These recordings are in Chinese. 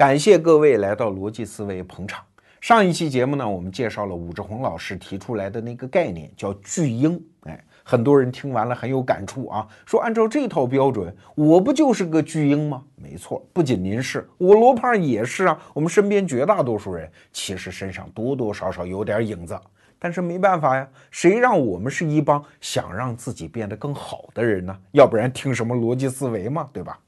感谢各位来到逻辑思维捧场。上一期节目呢，我们介绍了武志红老师提出来的那个概念，叫巨婴。哎，很多人听完了很有感触啊，说按照这套标准，我不就是个巨婴吗？没错，不仅您是，我罗胖也是啊。我们身边绝大多数人其实身上多多少少有点影子，但是没办法呀，谁让我们是一帮想让自己变得更好的人呢？要不然听什么逻辑思维嘛，对吧？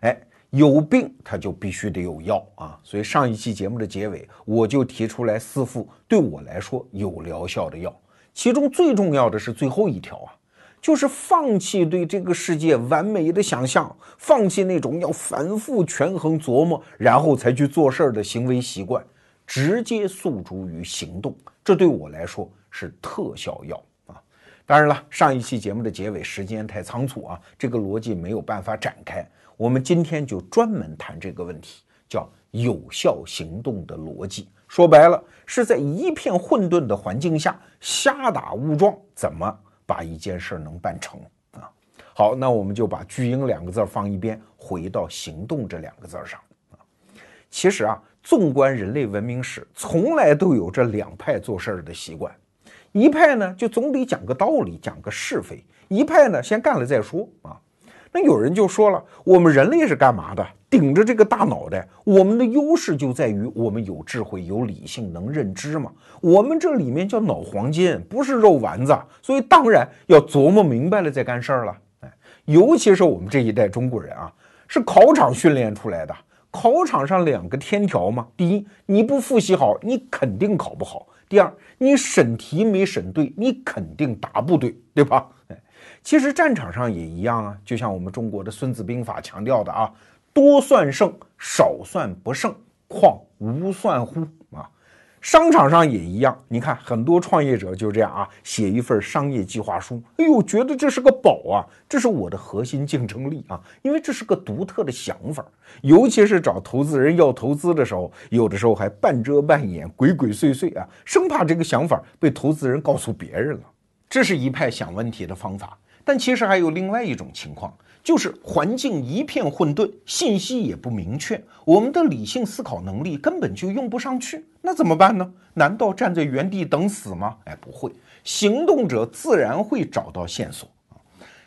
哎。有病他就必须得有药啊，所以上一期节目的结尾，我就提出来四副对我来说有疗效的药，其中最重要的是最后一条啊，就是放弃对这个世界完美的想象，放弃那种要反复权衡琢磨然后才去做事儿的行为习惯，直接诉诸于行动，这对我来说是特效药啊。当然了，上一期节目的结尾时间太仓促啊，这个逻辑没有办法展开。我们今天就专门谈这个问题，叫有效行动的逻辑。说白了，是在一片混沌的环境下瞎打误撞，怎么把一件事能办成啊？好，那我们就把“巨婴”两个字放一边，回到“行动”这两个字上啊。其实啊，纵观人类文明史，从来都有这两派做事儿的习惯。一派呢，就总得讲个道理，讲个是非；一派呢，先干了再说啊。那有人就说了，我们人类是干嘛的？顶着这个大脑袋，我们的优势就在于我们有智慧、有理性、能认知嘛。我们这里面叫脑黄金，不是肉丸子，所以当然要琢磨明白了再干事儿了。哎，尤其是我们这一代中国人啊，是考场训练出来的。考场上两个天条嘛，第一，你不复习好，你肯定考不好；第二，你审题没审对，你肯定答不对，对吧？哎。其实战场上也一样啊，就像我们中国的《孙子兵法》强调的啊，多算胜，少算不胜，况无算乎？啊，商场上也一样，你看很多创业者就这样啊，写一份商业计划书，哎呦，觉得这是个宝啊，这是我的核心竞争力啊，因为这是个独特的想法，尤其是找投资人要投资的时候，有的时候还半遮半掩、鬼鬼祟祟啊，生怕这个想法被投资人告诉别人了，这是一派想问题的方法。但其实还有另外一种情况，就是环境一片混沌，信息也不明确，我们的理性思考能力根本就用不上去。那怎么办呢？难道站在原地等死吗？哎，不会，行动者自然会找到线索啊。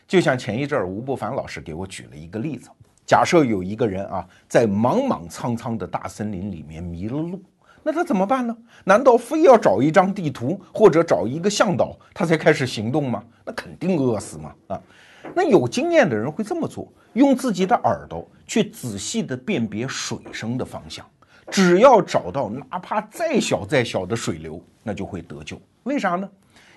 就像前一阵儿吴伯凡老师给我举了一个例子，假设有一个人啊，在莽莽苍苍的大森林里面迷了路。那他怎么办呢？难道非要找一张地图或者找一个向导，他才开始行动吗？那肯定饿死嘛！啊，那有经验的人会这么做，用自己的耳朵去仔细的辨别水声的方向，只要找到哪怕再小再小的水流，那就会得救。为啥呢？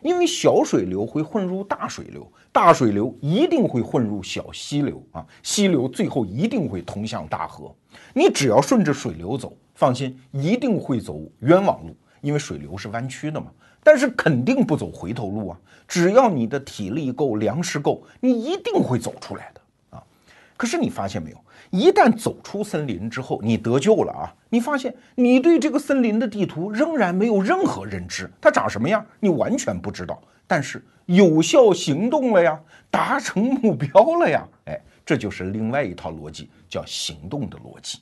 因为小水流会混入大水流，大水流一定会混入小溪流啊，溪流最后一定会通向大河。你只要顺着水流走。放心，一定会走冤枉路，因为水流是弯曲的嘛。但是肯定不走回头路啊！只要你的体力够，粮食够，你一定会走出来的啊！可是你发现没有？一旦走出森林之后，你得救了啊！你发现你对这个森林的地图仍然没有任何认知，它长什么样你完全不知道。但是有效行动了呀，达成目标了呀！哎，这就是另外一套逻辑，叫行动的逻辑。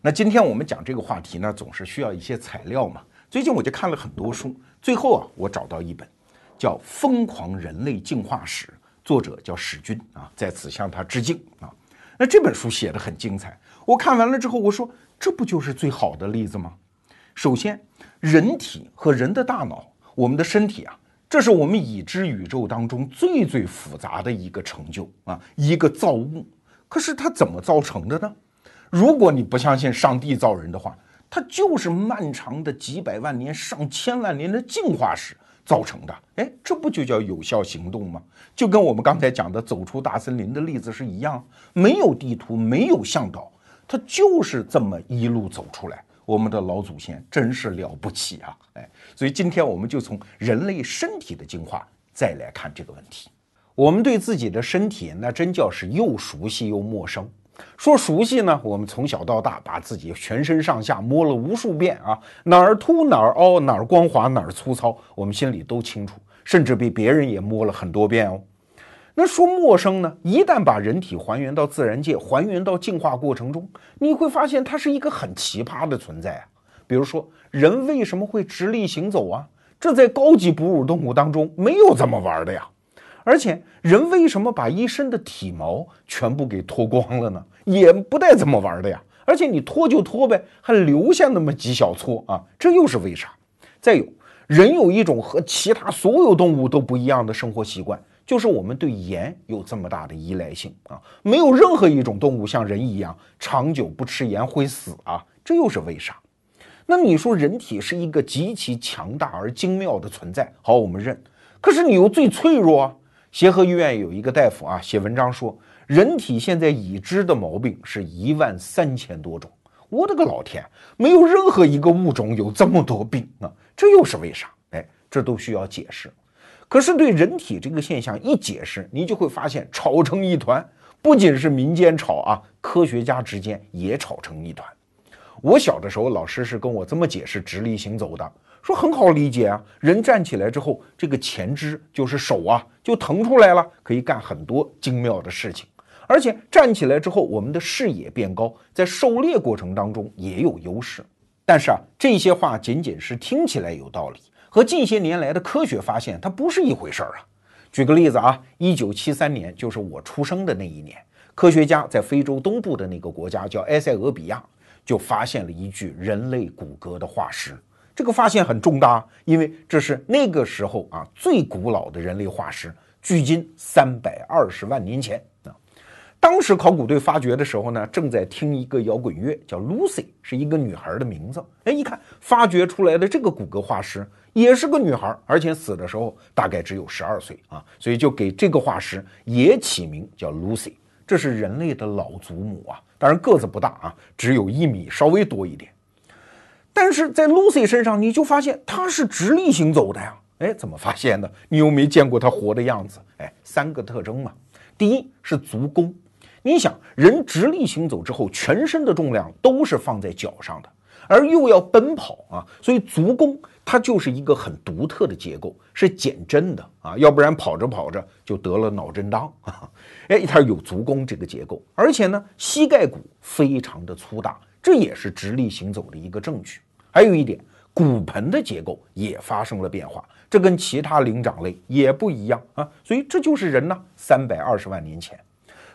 那今天我们讲这个话题呢，总是需要一些材料嘛。最近我就看了很多书，最后啊，我找到一本，叫《疯狂人类进化史》，作者叫史军啊，在此向他致敬啊。那这本书写的很精彩，我看完了之后，我说这不就是最好的例子吗？首先，人体和人的大脑，我们的身体啊，这是我们已知宇宙当中最最复杂的一个成就啊，一个造物。可是它怎么造成的呢？如果你不相信上帝造人的话，它就是漫长的几百万年、上千万年的进化史造成的。哎，这不就叫有效行动吗？就跟我们刚才讲的走出大森林的例子是一样，没有地图，没有向导，它就是这么一路走出来。我们的老祖先真是了不起啊！哎，所以今天我们就从人类身体的进化再来看这个问题。我们对自己的身体那真叫是又熟悉又陌生。说熟悉呢，我们从小到大把自己全身上下摸了无数遍啊，哪儿凸哪儿凹，哪儿光滑哪儿粗糙，我们心里都清楚，甚至比别人也摸了很多遍哦。那说陌生呢？一旦把人体还原到自然界，还原到进化过程中，你会发现它是一个很奇葩的存在啊。比如说，人为什么会直立行走啊？这在高级哺乳动物当中没有这么玩的呀。而且，人为什么把一身的体毛全部给脱光了呢？也不带这么玩的呀。而且你脱就脱呗，还留下那么几小撮啊，这又是为啥？再有，人有一种和其他所有动物都不一样的生活习惯。就是我们对盐有这么大的依赖性啊，没有任何一种动物像人一样长久不吃盐会死啊，这又是为啥？那你说人体是一个极其强大而精妙的存在，好，我们认。可是你又最脆弱啊。协和医院有一个大夫啊，写文章说，人体现在已知的毛病是一万三千多种。我的个老天，没有任何一个物种有这么多病啊，这又是为啥？哎，这都需要解释。可是对人体这个现象一解释，你就会发现吵成一团。不仅是民间吵啊，科学家之间也吵成一团。我小的时候，老师是跟我这么解释直立行走的，说很好理解啊，人站起来之后，这个前肢就是手啊，就腾出来了，可以干很多精妙的事情。而且站起来之后，我们的视野变高，在狩猎过程当中也有优势。但是啊，这些话仅仅是听起来有道理。和近些年来的科学发现，它不是一回事儿啊。举个例子啊，一九七三年，就是我出生的那一年，科学家在非洲东部的那个国家叫埃塞俄比亚，就发现了一具人类骨骼的化石。这个发现很重大，因为这是那个时候啊最古老的人类化石，距今三百二十万年前啊。当时考古队发掘的时候呢，正在听一个摇滚乐，叫 Lucy，是一个女孩的名字。哎，一看发掘出来的这个骨骼化石。也是个女孩，而且死的时候大概只有十二岁啊，所以就给这个化石也起名叫 Lucy，这是人类的老祖母啊。当然个子不大啊，只有一米稍微多一点。但是在 Lucy 身上，你就发现她是直立行走的呀。哎，怎么发现的？你又没见过她活的样子。哎，三个特征嘛。第一是足弓，你想人直立行走之后，全身的重量都是放在脚上的。而又要奔跑啊，所以足弓它就是一个很独特的结构，是减震的啊，要不然跑着跑着就得了脑震荡啊。哎，它有足弓这个结构，而且呢，膝盖骨非常的粗大，这也是直立行走的一个证据。还有一点，骨盆的结构也发生了变化，这跟其他灵长类也不一样啊，所以这就是人呢，三百二十万年前。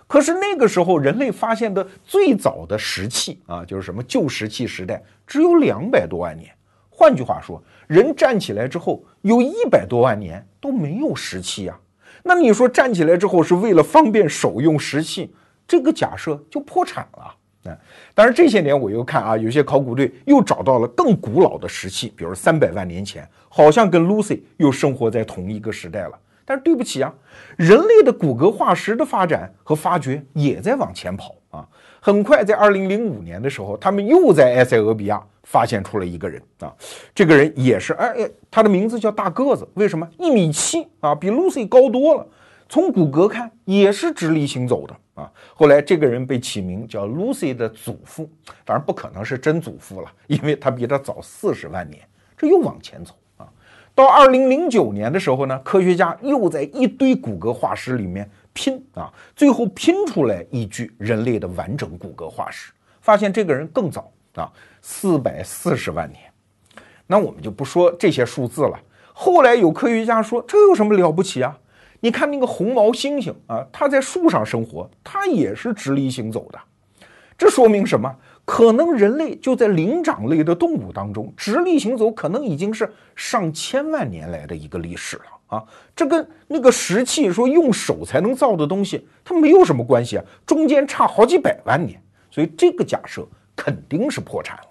可是那个时候，人类发现的最早的石器啊，就是什么旧石器时代，只有两百多万年。换句话说，人站起来之后，有一百多万年都没有石器呀。那你说站起来之后是为了方便手用石器，这个假设就破产了。嗯，当然这些年我又看啊，有些考古队又找到了更古老的石器，比如三百万年前，好像跟 Lucy 又生活在同一个时代了。但是对不起啊，人类的骨骼化石的发展和发掘也在往前跑啊。很快，在二零零五年的时候，他们又在埃塞俄比亚发现出了一个人啊。这个人也是，哎哎，他的名字叫大个子，为什么？一米七啊，比 Lucy 高多了。从骨骼看，也是直立行走的啊。后来这个人被起名叫 Lucy 的祖父，当然不可能是真祖父了，因为他比他早四十万年。这又往前走啊。到二零零九年的时候呢，科学家又在一堆骨骼化石里面拼啊，最后拼出来一具人类的完整骨骼化石，发现这个人更早啊，四百四十万年。那我们就不说这些数字了。后来有科学家说，这有什么了不起啊？你看那个红毛猩猩啊，它在树上生活，它也是直立行走的，这说明什么？可能人类就在灵长类的动物当中，直立行走可能已经是上千万年来的一个历史了啊！这跟那个石器说用手才能造的东西，它没有什么关系啊，中间差好几百万年，所以这个假设肯定是破产了。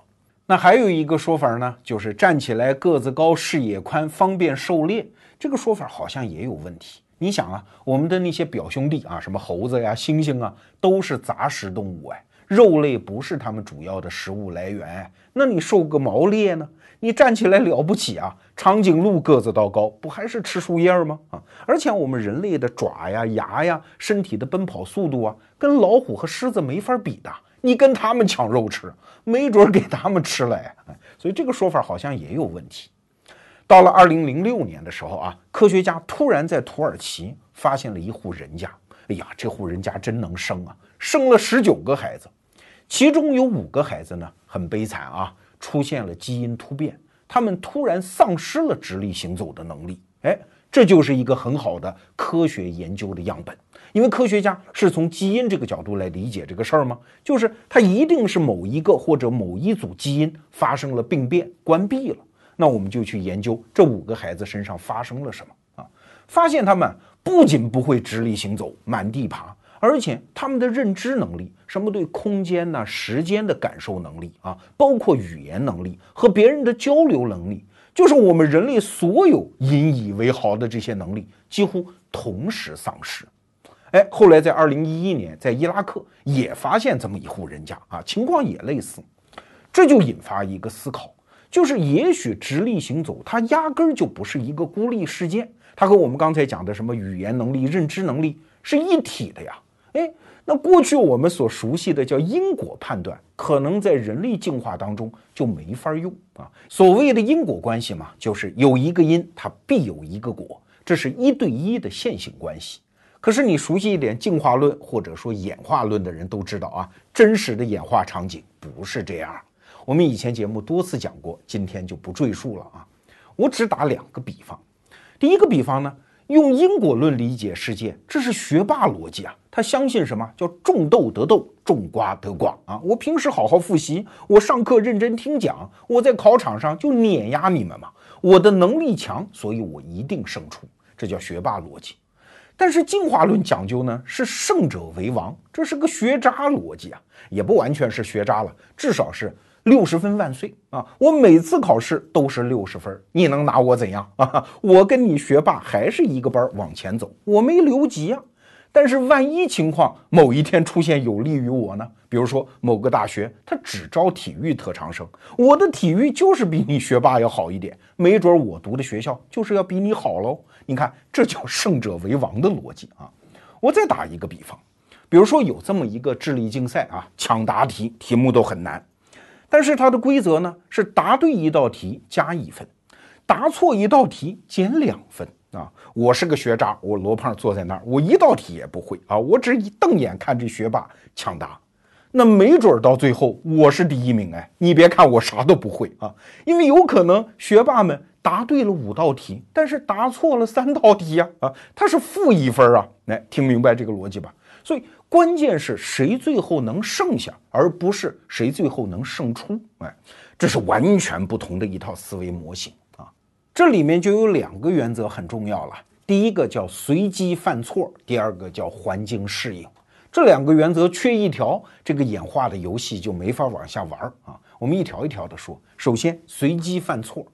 那还有一个说法呢，就是站起来个子高、视野宽、方便狩猎，这个说法好像也有问题。你想啊，我们的那些表兄弟啊，什么猴子呀、猩猩啊，都是杂食动物哎。肉类不是它们主要的食物来源，那你受个毛猎呢？你站起来了不起啊？长颈鹿个子倒高，不还是吃树叶吗？啊！而且我们人类的爪呀、牙呀，身体的奔跑速度啊，跟老虎和狮子没法比的。你跟他们抢肉吃，没准给他们吃了。哎，所以这个说法好像也有问题。到了二零零六年的时候啊，科学家突然在土耳其发现了一户人家。哎呀，这户人家真能生啊，生了十九个孩子，其中有五个孩子呢很悲惨啊，出现了基因突变，他们突然丧失了直立行走的能力。哎，这就是一个很好的科学研究的样本，因为科学家是从基因这个角度来理解这个事儿吗？就是它一定是某一个或者某一组基因发生了病变，关闭了。那我们就去研究这五个孩子身上发生了什么啊？发现他们不仅不会直立行走、满地爬，而且他们的认知能力，什么对空间呐、时间的感受能力啊，包括语言能力和别人的交流能力。就是我们人类所有引以为豪的这些能力，几乎同时丧失。哎，后来在二零一一年，在伊拉克也发现这么一户人家啊，情况也类似，这就引发一个思考，就是也许直立行走它压根儿就不是一个孤立事件，它和我们刚才讲的什么语言能力、认知能力是一体的呀。哎。那过去我们所熟悉的叫因果判断，可能在人类进化当中就没法用啊。所谓的因果关系嘛，就是有一个因，它必有一个果，这是一对一的线性关系。可是你熟悉一点进化论或者说演化论的人都知道啊，真实的演化场景不是这样。我们以前节目多次讲过，今天就不赘述了啊。我只打两个比方，第一个比方呢。用因果论理解世界，这是学霸逻辑啊！他相信什么叫种豆得豆，种瓜得瓜啊！我平时好好复习，我上课认真听讲，我在考场上就碾压你们嘛！我的能力强，所以我一定胜出，这叫学霸逻辑。但是进化论讲究呢，是胜者为王，这是个学渣逻辑啊！也不完全是学渣了，至少是。六十分万岁啊！我每次考试都是六十分，你能拿我怎样啊？我跟你学霸还是一个班往前走，我没留级啊。但是万一情况某一天出现有利于我呢？比如说某个大学他只招体育特长生，我的体育就是比你学霸要好一点，没准我读的学校就是要比你好喽。你看，这叫胜者为王的逻辑啊！我再打一个比方，比如说有这么一个智力竞赛啊，抢答题，题目都很难。但是它的规则呢是答对一道题加一分，答错一道题减两分啊！我是个学渣，我罗胖坐在那儿，我一道题也不会啊！我只一瞪眼看这学霸抢答，那没准到最后我是第一名哎！你别看我啥都不会啊，因为有可能学霸们答对了五道题，但是答错了三道题呀啊！他是负一分啊！来听明白这个逻辑吧？所以。关键是谁最后能剩下，而不是谁最后能胜出。哎，这是完全不同的一套思维模型啊！这里面就有两个原则很重要了。第一个叫随机犯错，第二个叫环境适应。这两个原则缺一条，这个演化的游戏就没法往下玩啊！我们一条一条的说。首先，随机犯错，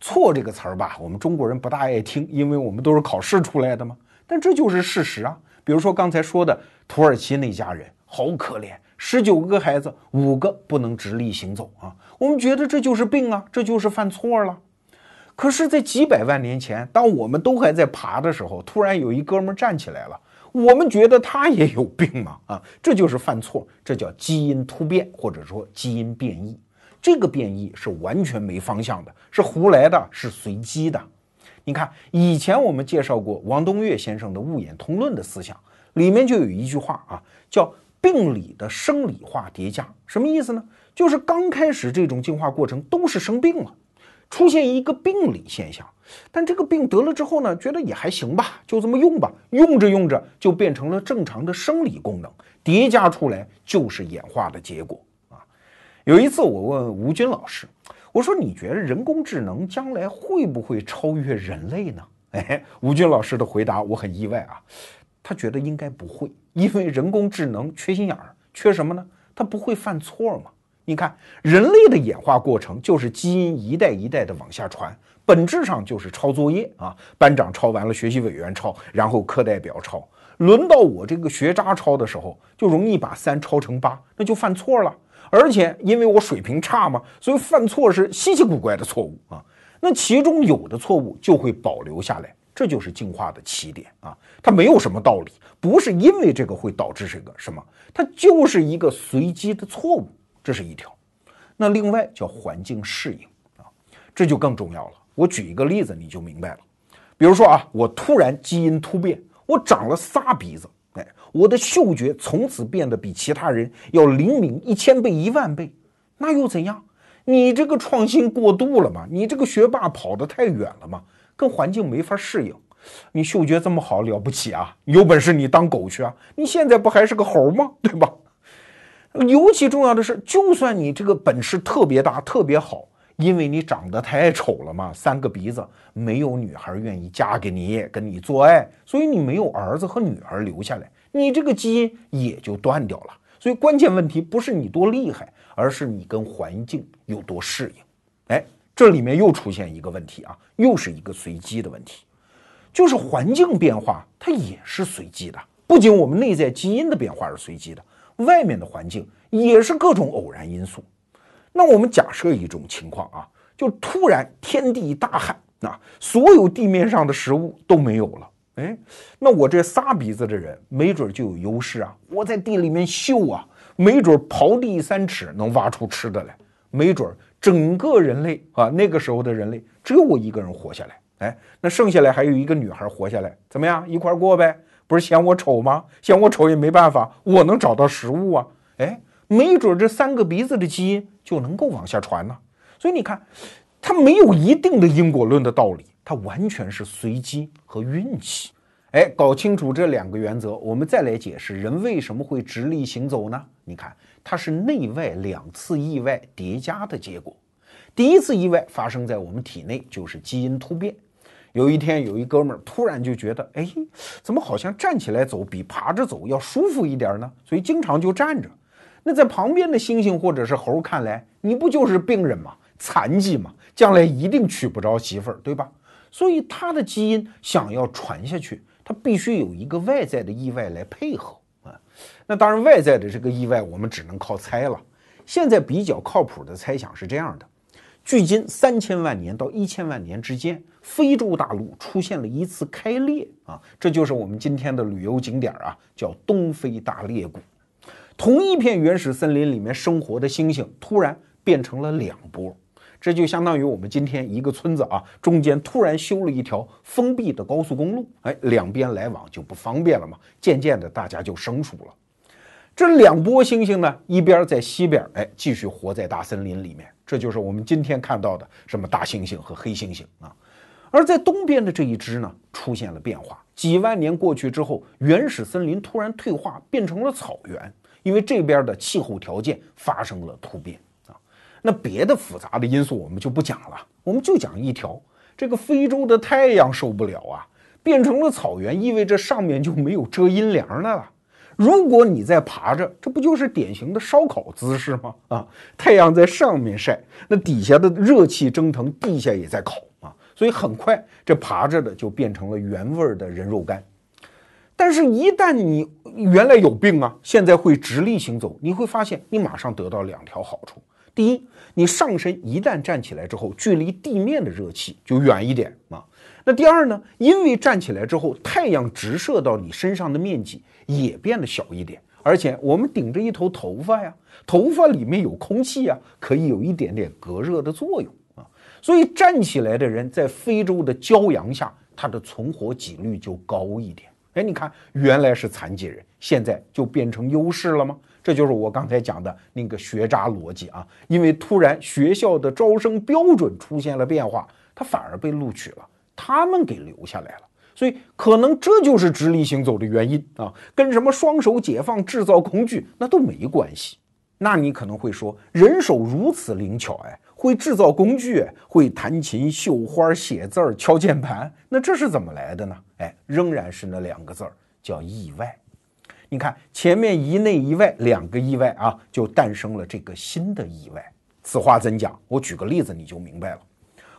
错这个词儿吧，我们中国人不大爱听，因为我们都是考试出来的嘛。但这就是事实啊。比如说刚才说的土耳其那家人，好可怜，十九个孩子，五个不能直立行走啊！我们觉得这就是病啊，这就是犯错了。可是，在几百万年前，当我们都还在爬的时候，突然有一哥们站起来了，我们觉得他也有病嘛啊！这就是犯错，这叫基因突变或者说基因变异。这个变异是完全没方向的，是胡来的，是随机的。你看，以前我们介绍过王东岳先生的物演通论的思想，里面就有一句话啊，叫病理的生理化叠加。什么意思呢？就是刚开始这种进化过程都是生病了，出现一个病理现象，但这个病得了之后呢，觉得也还行吧，就这么用吧，用着用着就变成了正常的生理功能，叠加出来就是演化的结果啊。有一次我问吴军老师。我说，你觉得人工智能将来会不会超越人类呢？哎，吴军老师的回答我很意外啊，他觉得应该不会，因为人工智能缺心眼儿，缺什么呢？它不会犯错嘛。你看，人类的演化过程就是基因一代一代的往下传，本质上就是抄作业啊。班长抄完了，学习委员抄，然后课代表抄，轮到我这个学渣抄的时候，就容易把三抄成八，那就犯错了。而且因为我水平差嘛，所以犯错是稀奇古怪的错误啊。那其中有的错误就会保留下来，这就是进化的起点啊。它没有什么道理，不是因为这个会导致这个什么，它就是一个随机的错误，这是一条。那另外叫环境适应啊，这就更重要了。我举一个例子你就明白了。比如说啊，我突然基因突变，我长了仨鼻子，我的嗅觉从此变得比其他人要灵敏一千倍、一万倍，那又怎样？你这个创新过度了嘛？你这个学霸跑得太远了嘛？跟环境没法适应。你嗅觉这么好了不起啊？有本事你当狗去啊！你现在不还是个猴吗？对吧？尤其重要的是，就算你这个本事特别大、特别好，因为你长得太丑了嘛，三个鼻子，没有女孩愿意嫁给你、跟你做爱，所以你没有儿子和女儿留下来，你这个基因也就断掉了。所以关键问题不是你多厉害，而是你跟环境有多适应。哎，这里面又出现一个问题啊，又是一个随机的问题。就是环境变化，它也是随机的。不仅我们内在基因的变化是随机的，外面的环境也是各种偶然因素。那我们假设一种情况啊，就突然天地大旱啊，所有地面上的食物都没有了。哎，那我这仨鼻子的人没准就有优势啊！我在地里面嗅啊，没准刨地三尺能挖出吃的来。没准整个人类啊，那个时候的人类只有我一个人活下来。哎，那剩下来还有一个女孩活下来，怎么样？一块过呗？不是嫌我丑吗？嫌我丑也没办法，我能找到食物啊！哎，没准这三个鼻子的基因就能够往下传呢。所以你看，它没有一定的因果论的道理，它完全是随机和运气。哎，搞清楚这两个原则，我们再来解释人为什么会直立行走呢？你看，它是内外两次意外叠加的结果。第一次意外发生在我们体内，就是基因突变。有一天，有一哥们儿突然就觉得，哎，怎么好像站起来走比爬着走要舒服一点呢？所以经常就站着。那在旁边的猩猩或者是猴看来，你不就是病人吗？残疾吗？将来一定娶不着媳妇儿，对吧？所以他的基因想要传下去，他必须有一个外在的意外来配合啊。那当然，外在的这个意外我们只能靠猜了。现在比较靠谱的猜想是这样的。距今三千万年到一千万年之间，非洲大陆出现了一次开裂啊，这就是我们今天的旅游景点啊，叫东非大裂谷。同一片原始森林里面生活的猩猩突然变成了两波，这就相当于我们今天一个村子啊，中间突然修了一条封闭的高速公路，哎，两边来往就不方便了嘛，渐渐的大家就生疏了。这两波猩猩呢，一边在西边，哎，继续活在大森林里面，这就是我们今天看到的什么大猩猩和黑猩猩啊。而在东边的这一支呢，出现了变化。几万年过去之后，原始森林突然退化，变成了草原，因为这边的气候条件发生了突变。那别的复杂的因素我们就不讲了，我们就讲一条：这个非洲的太阳受不了啊，变成了草原，意味着上面就没有遮阴凉的了。如果你在爬着，这不就是典型的烧烤姿势吗？啊，太阳在上面晒，那底下的热气蒸腾，地下也在烤啊，所以很快这爬着的就变成了原味的人肉干。但是，一旦你原来有病啊，现在会直立行走，你会发现你马上得到两条好处：第一，你上身一旦站起来之后，距离地面的热气就远一点啊。那第二呢？因为站起来之后，太阳直射到你身上的面积也变得小一点，而且我们顶着一头头发呀，头发里面有空气呀，可以有一点点隔热的作用啊。所以站起来的人在非洲的骄阳下，他的存活几率就高一点。哎，你看，原来是残疾人，现在就变成优势了吗？这就是我刚才讲的那个学渣逻辑啊。因为突然学校的招生标准出现了变化，他反而被录取了。他们给留下来了，所以可能这就是直立行走的原因啊，跟什么双手解放制造工具那都没关系。那你可能会说，人手如此灵巧，哎，会制造工具，会弹琴、绣花、写字儿、敲键盘，那这是怎么来的呢？哎，仍然是那两个字儿，叫意外。你看前面一内一外两个意外啊，就诞生了这个新的意外。此话怎讲？我举个例子你就明白了。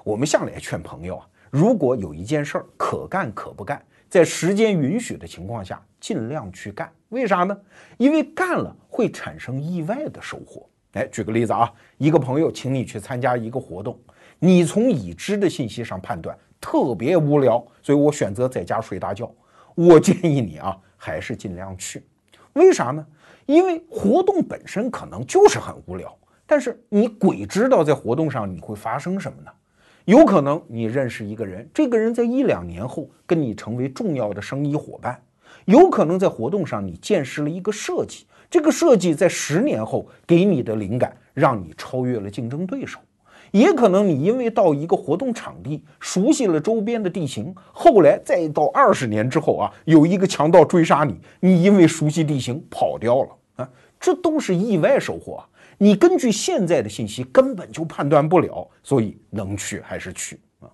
我们向来劝朋友啊。如果有一件事儿可干可不干，在时间允许的情况下，尽量去干。为啥呢？因为干了会产生意外的收获。哎，举个例子啊，一个朋友请你去参加一个活动，你从已知的信息上判断特别无聊，所以我选择在家睡大觉。我建议你啊，还是尽量去。为啥呢？因为活动本身可能就是很无聊，但是你鬼知道在活动上你会发生什么呢？有可能你认识一个人，这个人在一两年后跟你成为重要的生意伙伴；有可能在活动上你见识了一个设计，这个设计在十年后给你的灵感，让你超越了竞争对手。也可能你因为到一个活动场地，熟悉了周边的地形，后来再到二十年之后啊，有一个强盗追杀你，你因为熟悉地形跑掉了啊，这都是意外收获啊。你根据现在的信息根本就判断不了，所以能去还是去啊？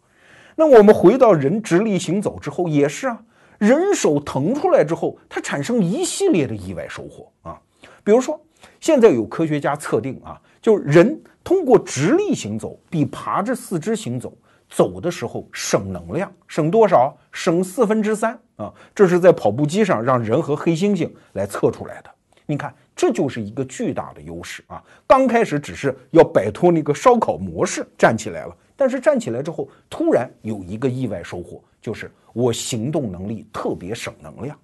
那我们回到人直立行走之后也是啊，人手腾出来之后，它产生一系列的意外收获啊，比如说现在有科学家测定啊，就人。通过直立行走，比爬着四肢行走走的时候省能量，省多少？省四分之三啊！这是在跑步机上让人和黑猩猩来测出来的。你看，这就是一个巨大的优势啊！刚开始只是要摆脱那个烧烤模式站起来了，但是站起来之后，突然有一个意外收获，就是我行动能力特别省能量。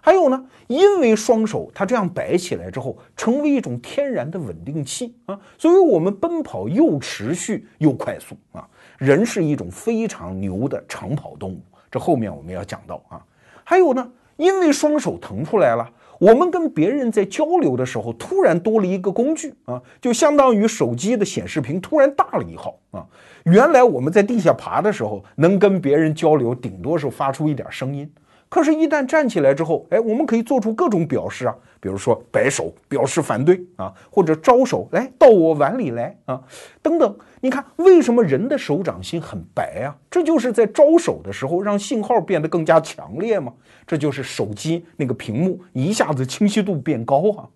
还有呢，因为双手它这样摆起来之后，成为一种天然的稳定器啊，所以我们奔跑又持续又快速啊。人是一种非常牛的长跑动物，这后面我们要讲到啊。还有呢，因为双手腾出来了，我们跟别人在交流的时候，突然多了一个工具啊，就相当于手机的显示屏突然大了一号啊。原来我们在地下爬的时候，能跟别人交流，顶多是发出一点声音。可是，一旦站起来之后，哎，我们可以做出各种表示啊，比如说摆手表示反对啊，或者招手来到我碗里来啊，等等。你看，为什么人的手掌心很白啊？这就是在招手的时候让信号变得更加强烈嘛？这就是手机那个屏幕一下子清晰度变高啊。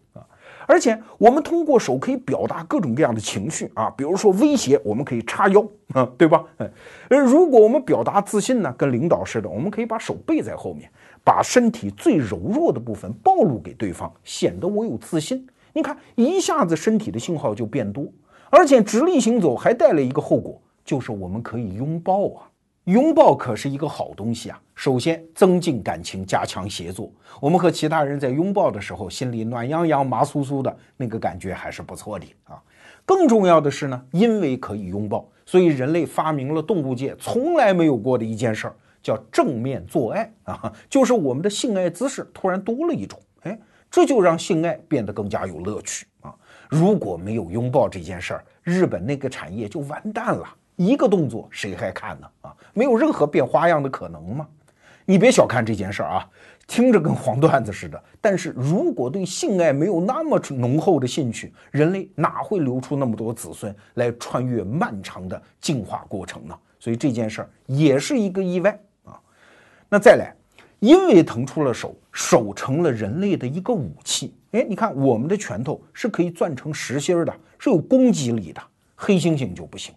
而且我们通过手可以表达各种各样的情绪啊，比如说威胁，我们可以叉腰啊，对吧？呃，如果我们表达自信呢，跟领导似的，我们可以把手背在后面，把身体最柔弱的部分暴露给对方，显得我有自信。你看，一下子身体的信号就变多，而且直立行走还带来一个后果，就是我们可以拥抱啊。拥抱可是一个好东西啊！首先增进感情，加强协作。我们和其他人在拥抱的时候，心里暖洋洋、麻酥酥的那个感觉还是不错的啊。更重要的是呢，因为可以拥抱，所以人类发明了动物界从来没有过的一件事儿，叫正面做爱啊，就是我们的性爱姿势突然多了一种。哎，这就让性爱变得更加有乐趣啊！如果没有拥抱这件事儿，日本那个产业就完蛋了。一个动作谁还看呢？啊，没有任何变花样的可能吗？你别小看这件事儿啊，听着跟黄段子似的。但是如果对性爱没有那么浓厚的兴趣，人类哪会留出那么多子孙来穿越漫长的进化过程呢？所以这件事儿也是一个意外啊。那再来，因为腾出了手，手成了人类的一个武器。哎，你看我们的拳头是可以攥成实心的，是有攻击力的。黑猩猩就不行。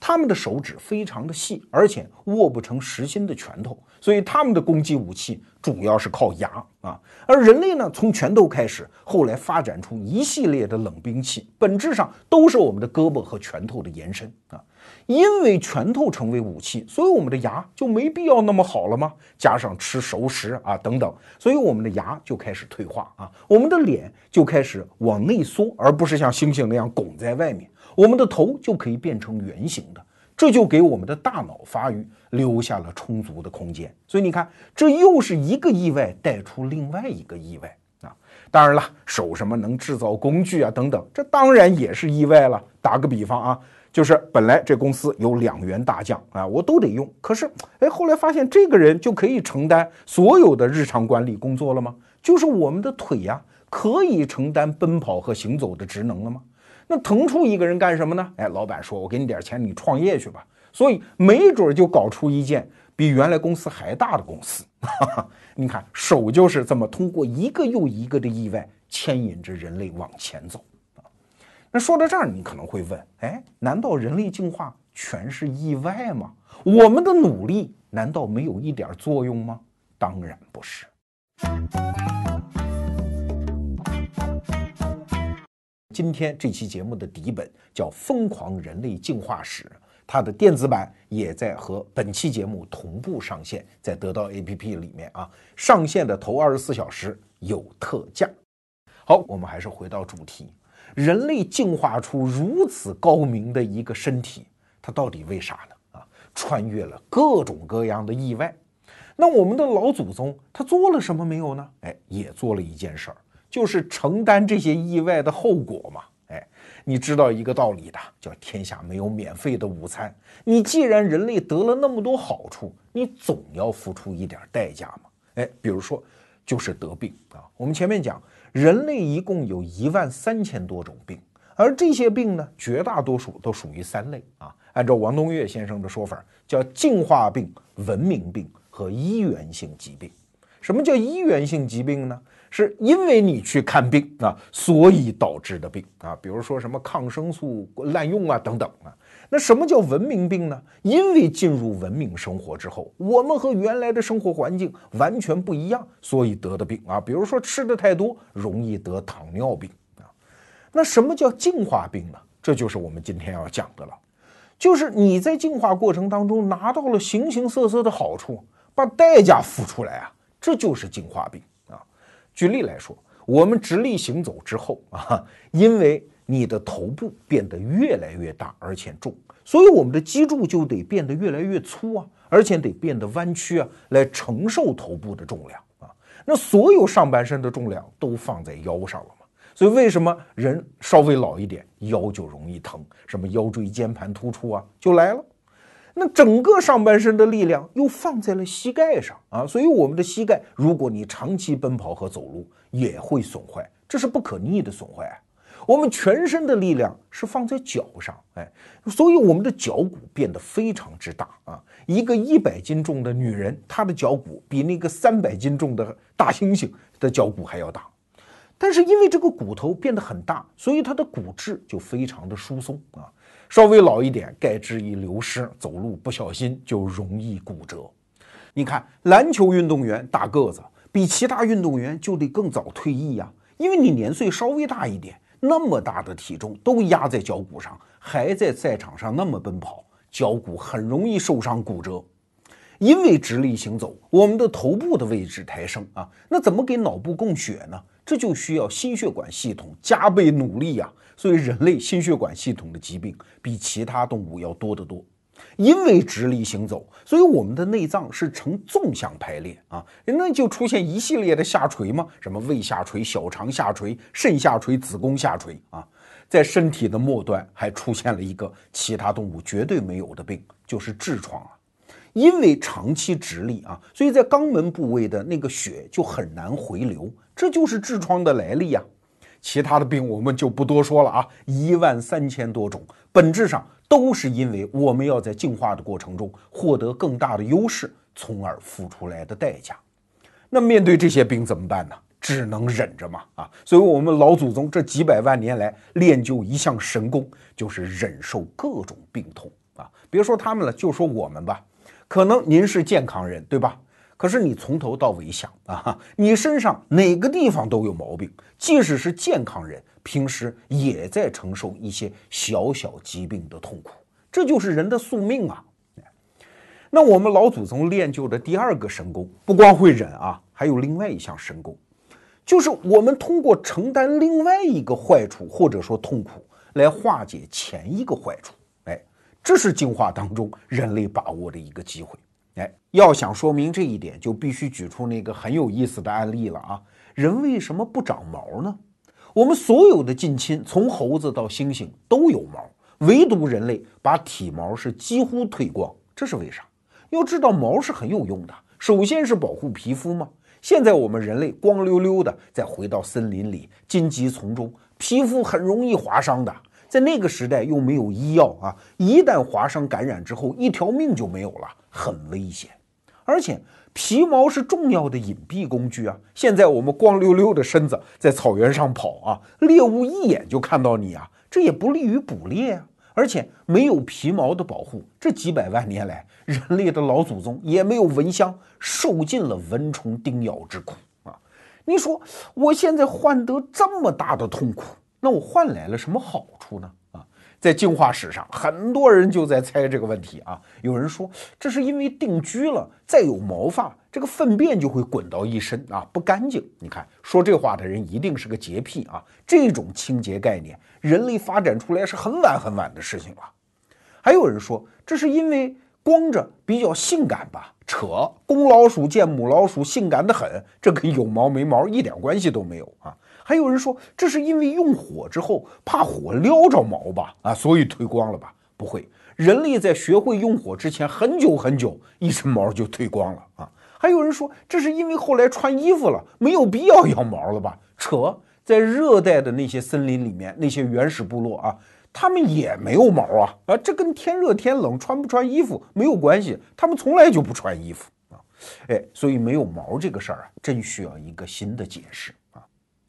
他们的手指非常的细，而且握不成实心的拳头，所以他们的攻击武器主要是靠牙啊。而人类呢，从拳头开始，后来发展出一系列的冷兵器，本质上都是我们的胳膊和拳头的延伸啊。因为拳头成为武器，所以我们的牙就没必要那么好了吗？加上吃熟食啊等等，所以我们的牙就开始退化啊，我们的脸就开始往内缩，而不是像猩猩那样拱在外面。我们的头就可以变成圆形的，这就给我们的大脑发育留下了充足的空间。所以你看，这又是一个意外带出另外一个意外啊！当然了，手什么能制造工具啊等等，这当然也是意外了。打个比方啊，就是本来这公司有两员大将啊，我都得用，可是哎，后来发现这个人就可以承担所有的日常管理工作了吗？就是我们的腿呀，可以承担奔跑和行走的职能了吗？那腾出一个人干什么呢？哎，老板说：“我给你点钱，你创业去吧。”所以没准就搞出一件比原来公司还大的公司。你看，手就是这么通过一个又一个的意外牵引着人类往前走啊。那说到这儿，你可能会问：哎，难道人类进化全是意外吗？我们的努力难道没有一点作用吗？当然不是。今天这期节目的底本叫《疯狂人类进化史》，它的电子版也在和本期节目同步上线，在得到 APP 里面啊，上线的头二十四小时有特价。好，我们还是回到主题，人类进化出如此高明的一个身体，它到底为啥呢？啊，穿越了各种各样的意外。那我们的老祖宗他做了什么没有呢？哎，也做了一件事儿，就是承担这些意外的后果嘛。哎，你知道一个道理的，叫天下没有免费的午餐。你既然人类得了那么多好处，你总要付出一点代价嘛。哎，比如说就是得病啊。我们前面讲，人类一共有一万三千多种病。而这些病呢，绝大多数都属于三类啊。按照王东岳先生的说法，叫进化病、文明病和医源性疾病。什么叫医源性疾病呢？是因为你去看病啊，所以导致的病啊。比如说什么抗生素滥用啊等等啊。那什么叫文明病呢？因为进入文明生活之后，我们和原来的生活环境完全不一样，所以得的病啊。比如说吃的太多，容易得糖尿病啊。那什么叫进化病呢？这就是我们今天要讲的了，就是你在进化过程当中拿到了形形色色的好处，把代价付出来啊，这就是进化病啊。举例来说，我们直立行走之后啊，因为你的头部变得越来越大而且重，所以我们的脊柱就得变得越来越粗啊，而且得变得弯曲啊，来承受头部的重量啊。那所有上半身的重量都放在腰上了嘛。所以为什么人稍微老一点腰就容易疼？什么腰椎间盘突出啊，就来了。那整个上半身的力量又放在了膝盖上啊，所以我们的膝盖，如果你长期奔跑和走路，也会损坏，这是不可逆的损坏。我们全身的力量是放在脚上，哎，所以我们的脚骨变得非常之大啊。一个一百斤重的女人，她的脚骨比那个三百斤重的大猩猩的脚骨还要大。但是因为这个骨头变得很大，所以它的骨质就非常的疏松啊。稍微老一点，钙质一流失，走路不小心就容易骨折。你看，篮球运动员大个子，比其他运动员就得更早退役呀，因为你年岁稍微大一点，那么大的体重都压在脚骨上，还在赛场上那么奔跑，脚骨很容易受伤骨折。因为直立行走，我们的头部的位置抬升啊，那怎么给脑部供血呢？这就需要心血管系统加倍努力呀。所以人类心血管系统的疾病比其他动物要多得多。因为直立行走，所以我们的内脏是呈纵向排列啊，那就出现一系列的下垂嘛，什么胃下垂、小肠下垂、肾下垂、子宫下垂啊，在身体的末端还出现了一个其他动物绝对没有的病，就是痔疮啊。因为长期直立啊，所以在肛门部位的那个血就很难回流，这就是痔疮的来历呀。其他的病我们就不多说了啊，一万三千多种，本质上都是因为我们要在进化的过程中获得更大的优势，从而付出来的代价。那面对这些病怎么办呢？只能忍着嘛啊。所以我们老祖宗这几百万年来练就一项神功，就是忍受各种病痛啊。别说他们了，就说我们吧。可能您是健康人，对吧？可是你从头到尾想啊，你身上哪个地方都有毛病。即使是健康人，平时也在承受一些小小疾病的痛苦，这就是人的宿命啊。那我们老祖宗练就的第二个神功，不光会忍啊，还有另外一项神功，就是我们通过承担另外一个坏处或者说痛苦，来化解前一个坏处。哎这是进化当中人类把握的一个机会。哎，要想说明这一点，就必须举出那个很有意思的案例了啊！人为什么不长毛呢？我们所有的近亲，从猴子到猩猩都有毛，唯独人类把体毛是几乎褪光，这是为啥？要知道毛是很有用的，首先是保护皮肤嘛。现在我们人类光溜溜的，再回到森林里、荆棘丛中，皮肤很容易划伤的。在那个时代又没有医药啊，一旦划伤感染之后，一条命就没有了，很危险。而且皮毛是重要的隐蔽工具啊。现在我们光溜溜的身子在草原上跑啊，猎物一眼就看到你啊，这也不利于捕猎啊。而且没有皮毛的保护，这几百万年来，人类的老祖宗也没有蚊香，受尽了蚊虫叮咬之苦啊。你说我现在换得这么大的痛苦？那我换来了什么好处呢？在进化史上，很多人就在猜这个问题啊。有人说，这是因为定居了，再有毛发，这个粪便就会滚到一身啊，不干净。你看，说这话的人一定是个洁癖啊。这种清洁概念，人类发展出来是很晚很晚的事情了。还有人说，这是因为光着比较性感吧？扯，公老鼠见母老鼠性感的很，这跟有毛没毛一点关系都没有啊！还有人说这是因为用火之后怕火撩着毛吧？啊，所以褪光了吧？不会，人类在学会用火之前很久很久，一身毛就褪光了啊！还有人说这是因为后来穿衣服了，没有必要要毛了吧？扯，在热带的那些森林里面，那些原始部落啊。他们也没有毛啊啊，这跟天热天冷穿不穿衣服没有关系，他们从来就不穿衣服啊，哎，所以没有毛这个事儿啊，真需要一个新的解释。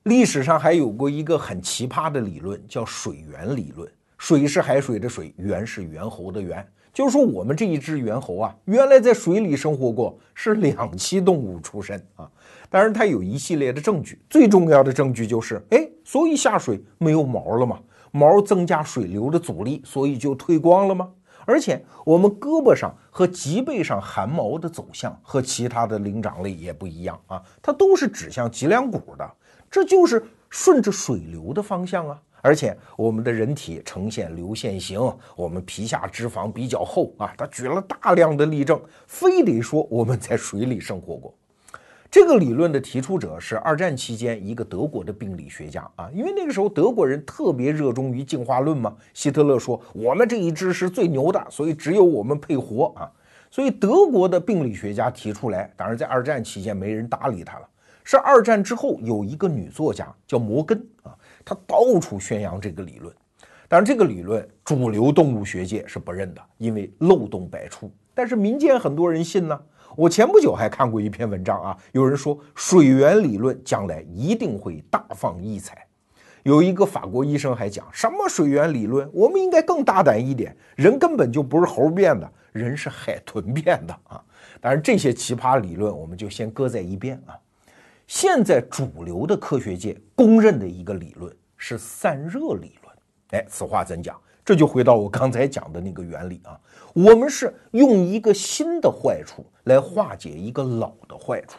历史上还有过一个很奇葩的理论，叫水源理论。水是海水的水，源是猿猴的猿，就是说我们这一只猿猴啊，原来在水里生活过，是两栖动物出身啊。当然，它有一系列的证据，最重要的证据就是，哎，所以下水没有毛了嘛。毛增加水流的阻力，所以就退光了吗？而且我们胳膊上和脊背上汗毛的走向和其他的灵长类也不一样啊，它都是指向脊梁骨的，这就是顺着水流的方向啊。而且我们的人体呈现流线型，我们皮下脂肪比较厚啊，他举了大量的例证，非得说我们在水里生活过。这个理论的提出者是二战期间一个德国的病理学家啊，因为那个时候德国人特别热衷于进化论嘛。希特勒说我们这一支是最牛的，所以只有我们配活啊。所以德国的病理学家提出来，当然在二战期间没人搭理他了。是二战之后有一个女作家叫摩根啊，她到处宣扬这个理论。当然这个理论主流动物学界是不认的，因为漏洞百出。但是民间很多人信呢。我前不久还看过一篇文章啊，有人说水源理论将来一定会大放异彩。有一个法国医生还讲什么水源理论，我们应该更大胆一点，人根本就不是猴变的，人是海豚变的啊！当然这些奇葩理论我们就先搁在一边啊。现在主流的科学界公认的一个理论是散热理论。哎，此话怎讲？这就回到我刚才讲的那个原理啊，我们是用一个新的坏处来化解一个老的坏处。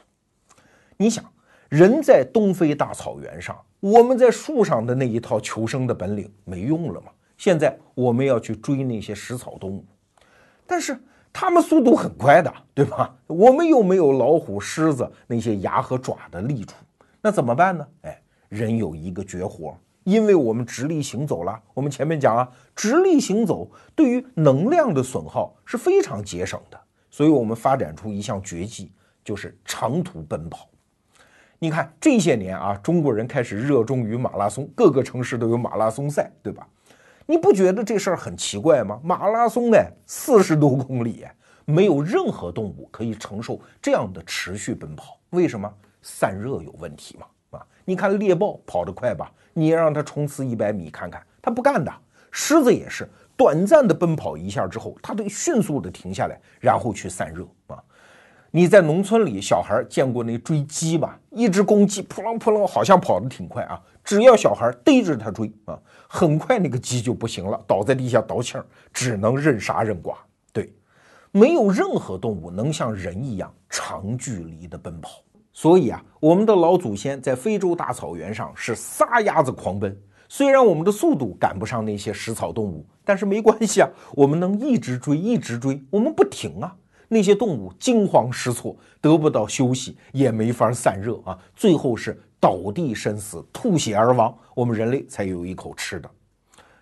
你想，人在东非大草原上，我们在树上的那一套求生的本领没用了吗？现在我们要去追那些食草动物，但是他们速度很快的，对吧？我们又没有老虎、狮子那些牙和爪的利处，那怎么办呢？哎，人有一个绝活。因为我们直立行走了，我们前面讲啊，直立行走对于能量的损耗是非常节省的，所以我们发展出一项绝技，就是长途奔跑。你看这些年啊，中国人开始热衷于马拉松，各个城市都有马拉松赛，对吧？你不觉得这事儿很奇怪吗？马拉松哎，四十多公里，没有任何动物可以承受这样的持续奔跑，为什么？散热有问题吗？啊，你看猎豹跑得快吧？你让它冲刺一百米看看，它不干的。狮子也是短暂的奔跑一下之后，它得迅速的停下来，然后去散热啊。你在农村里，小孩见过那追鸡吧？一只公鸡扑棱扑棱，好像跑得挺快啊。只要小孩逮着它追啊，很快那个鸡就不行了，倒在地下倒气儿，只能任杀任剐。对，没有任何动物能像人一样长距离的奔跑。所以啊，我们的老祖先在非洲大草原上是撒丫子狂奔。虽然我们的速度赶不上那些食草动物，但是没关系啊，我们能一直追，一直追，我们不停啊。那些动物惊慌失措，得不到休息，也没法散热啊，最后是倒地身死，吐血而亡。我们人类才有一口吃的。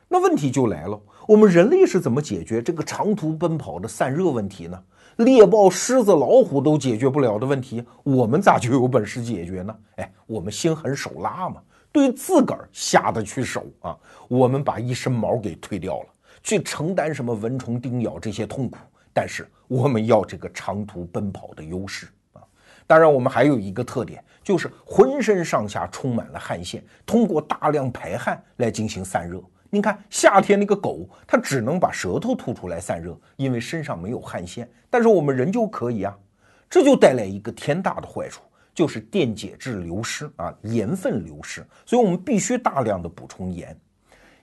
那问题就来了，我们人类是怎么解决这个长途奔跑的散热问题呢？猎豹、狮子、老虎都解决不了的问题，我们咋就有本事解决呢？哎，我们心狠手辣嘛，对自个儿下得去手啊！我们把一身毛给退掉了，去承担什么蚊虫叮咬这些痛苦，但是我们要这个长途奔跑的优势啊！当然，我们还有一个特点，就是浑身上下充满了汗腺，通过大量排汗来进行散热。你看夏天那个狗，它只能把舌头吐出来散热，因为身上没有汗腺。但是我们人就可以啊，这就带来一个天大的坏处，就是电解质流失啊，盐分流失。所以我们必须大量的补充盐。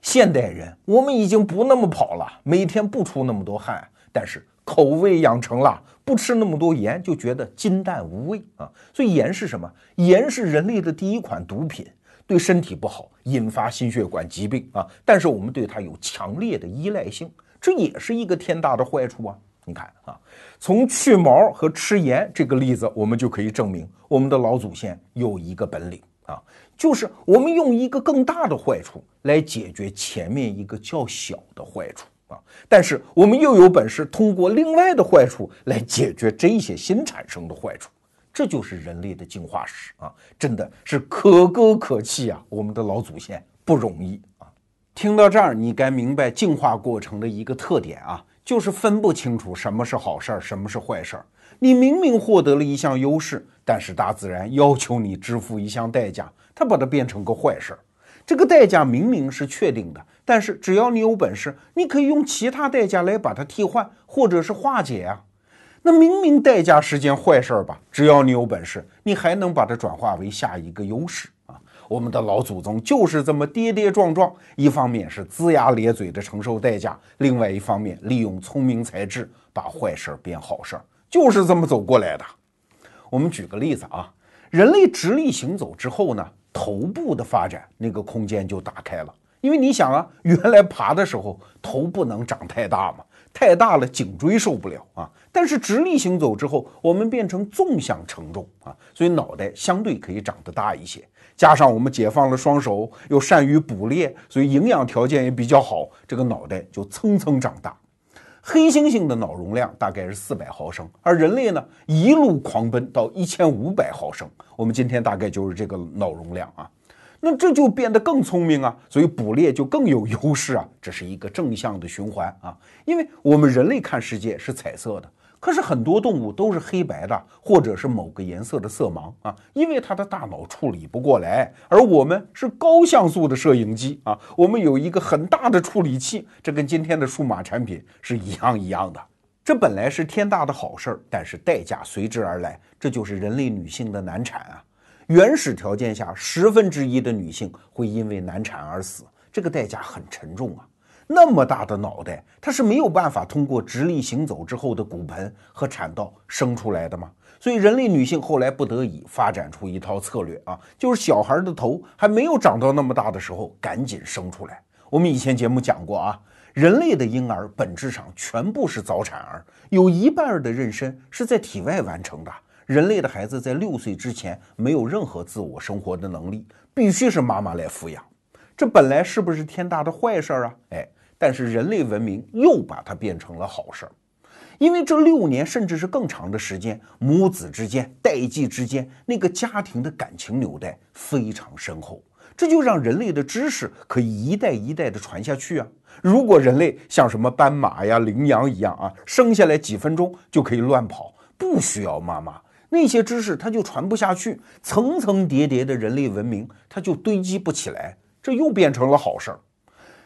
现代人我们已经不那么跑了，每天不出那么多汗，但是口味养成了，不吃那么多盐就觉得金淡无味啊。所以盐是什么？盐是人类的第一款毒品。对身体不好，引发心血管疾病啊！但是我们对它有强烈的依赖性，这也是一个天大的坏处啊！你看啊，从去毛和吃盐这个例子，我们就可以证明我们的老祖先有一个本领啊，就是我们用一个更大的坏处来解决前面一个较小的坏处啊，但是我们又有本事通过另外的坏处来解决这些新产生的坏处。这就是人类的进化史啊，真的是可歌可泣啊！我们的老祖先不容易啊。听到这儿，你该明白进化过程的一个特点啊，就是分不清楚什么是好事儿，什么是坏事儿。你明明获得了一项优势，但是大自然要求你支付一项代价，它把它变成个坏事儿。这个代价明明是确定的，但是只要你有本事，你可以用其他代价来把它替换，或者是化解啊。那明明代价是件坏事儿吧？只要你有本事，你还能把它转化为下一个优势啊！我们的老祖宗就是这么跌跌撞撞，一方面是龇牙咧嘴的承受代价，另外一方面利用聪明才智把坏事儿变好事儿，就是这么走过来的。我们举个例子啊，人类直立行走之后呢，头部的发展那个空间就打开了，因为你想啊，原来爬的时候头不能长太大嘛。太大了，颈椎受不了啊！但是直立行走之后，我们变成纵向承重啊，所以脑袋相对可以长得大一些。加上我们解放了双手，又善于捕猎，所以营养条件也比较好，这个脑袋就蹭蹭长大。黑猩猩的脑容量大概是四百毫升，而人类呢，一路狂奔到一千五百毫升。我们今天大概就是这个脑容量啊。那这就变得更聪明啊，所以捕猎就更有优势啊，这是一个正向的循环啊。因为我们人类看世界是彩色的，可是很多动物都是黑白的，或者是某个颜色的色盲啊，因为它的大脑处理不过来。而我们是高像素的摄影机啊，我们有一个很大的处理器，这跟今天的数码产品是一样一样的。这本来是天大的好事儿，但是代价随之而来，这就是人类女性的难产啊。原始条件下，十分之一的女性会因为难产而死，这个代价很沉重啊！那么大的脑袋，它是没有办法通过直立行走之后的骨盆和产道生出来的吗？所以人类女性后来不得已发展出一套策略啊，就是小孩的头还没有长到那么大的时候，赶紧生出来。我们以前节目讲过啊，人类的婴儿本质上全部是早产儿，有一半的妊娠是在体外完成的。人类的孩子在六岁之前没有任何自我生活的能力，必须是妈妈来抚养。这本来是不是天大的坏事儿啊？哎，但是人类文明又把它变成了好事儿，因为这六年甚至是更长的时间，母子之间、代际之间那个家庭的感情纽带非常深厚，这就让人类的知识可以一代一代的传下去啊。如果人类像什么斑马呀、羚羊一样啊，生下来几分钟就可以乱跑，不需要妈妈。那些知识它就传不下去，层层叠叠的人类文明它就堆积不起来，这又变成了好事儿。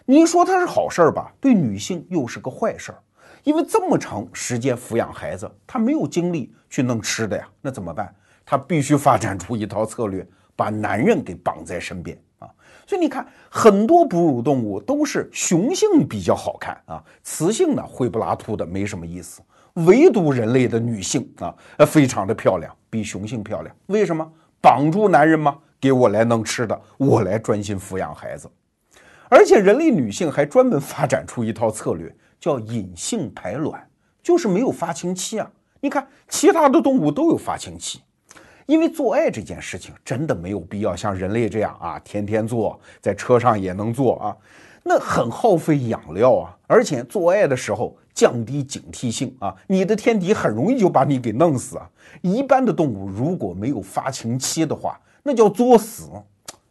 你说它是好事儿吧？对女性又是个坏事儿，因为这么长时间抚养孩子，她没有精力去弄吃的呀，那怎么办？她必须发展出一套策略，把男人给绑在身边啊。所以你看，很多哺乳动物都是雄性比较好看啊，雌性呢灰不拉秃的，没什么意思。唯独人类的女性啊，呃，非常的漂亮，比雄性漂亮。为什么？绑住男人吗？给我来弄吃的，我来专心抚养孩子。而且人类女性还专门发展出一套策略，叫隐性排卵，就是没有发情期啊。你看，其他的动物都有发情期，因为做爱这件事情真的没有必要像人类这样啊，天天做，在车上也能做啊，那很耗费养料啊，而且做爱的时候。降低警惕性啊，你的天敌很容易就把你给弄死啊。一般的动物如果没有发情期的话，那叫作死。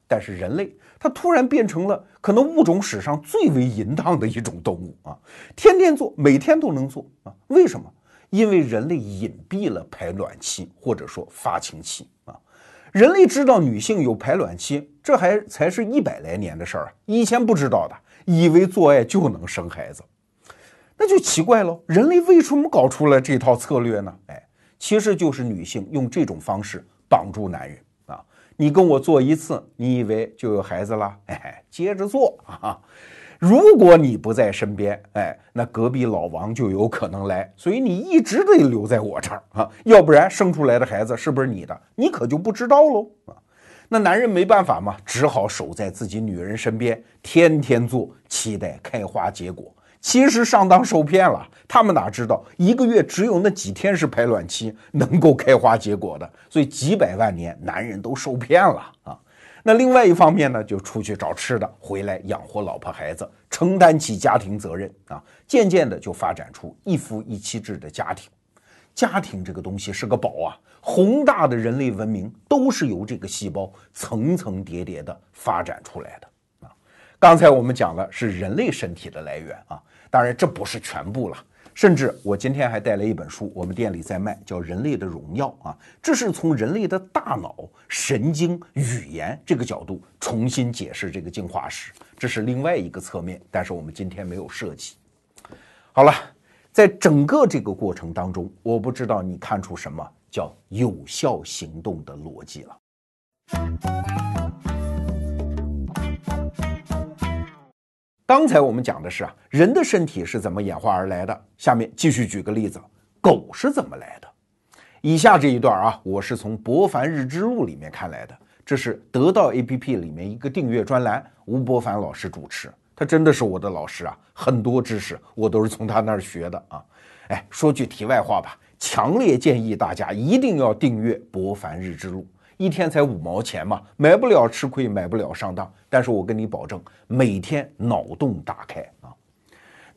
但是人类，它突然变成了可能物种史上最为淫荡的一种动物啊，天天做，每天都能做啊。为什么？因为人类隐蔽了排卵期或者说发情期。人类知道女性有排卵期，这还才是一百来年的事儿，以前不知道的，以为做爱就能生孩子。那就奇怪喽，人类为什么搞出了这套策略呢？哎，其实就是女性用这种方式绑住男人啊！你跟我做一次，你以为就有孩子了？哎，接着做啊！如果你不在身边，哎，那隔壁老王就有可能来，所以你一直得留在我这儿啊，要不然生出来的孩子是不是你的，你可就不知道喽啊！那男人没办法嘛，只好守在自己女人身边，天天做，期待开花结果。其实上当受骗了。他们哪知道一个月只有那几天是排卵期，能够开花结果的，所以几百万年男人都受骗了啊。那另外一方面呢，就出去找吃的，回来养活老婆孩子，承担起家庭责任啊。渐渐的就发展出一夫一妻制的家庭。家庭这个东西是个宝啊，宏大的人类文明都是由这个细胞层层叠叠的发展出来的啊。刚才我们讲了是人类身体的来源啊，当然这不是全部了。甚至我今天还带了一本书，我们店里在卖，叫《人类的荣耀》啊，这是从人类的大脑、神经、语言这个角度重新解释这个进化史，这是另外一个侧面，但是我们今天没有涉及。好了，在整个这个过程当中，我不知道你看出什么叫有效行动的逻辑了。刚才我们讲的是啊，人的身体是怎么演化而来的。下面继续举个例子，狗是怎么来的？以下这一段啊，我是从《博凡日之路》里面看来的，这是得到 APP 里面一个订阅专栏，吴伯凡老师主持，他真的是我的老师啊，很多知识我都是从他那儿学的啊。哎，说句题外话吧，强烈建议大家一定要订阅《博凡日之路》。一天才五毛钱嘛，买不了吃亏，买不了上当。但是我跟你保证，每天脑洞大开啊！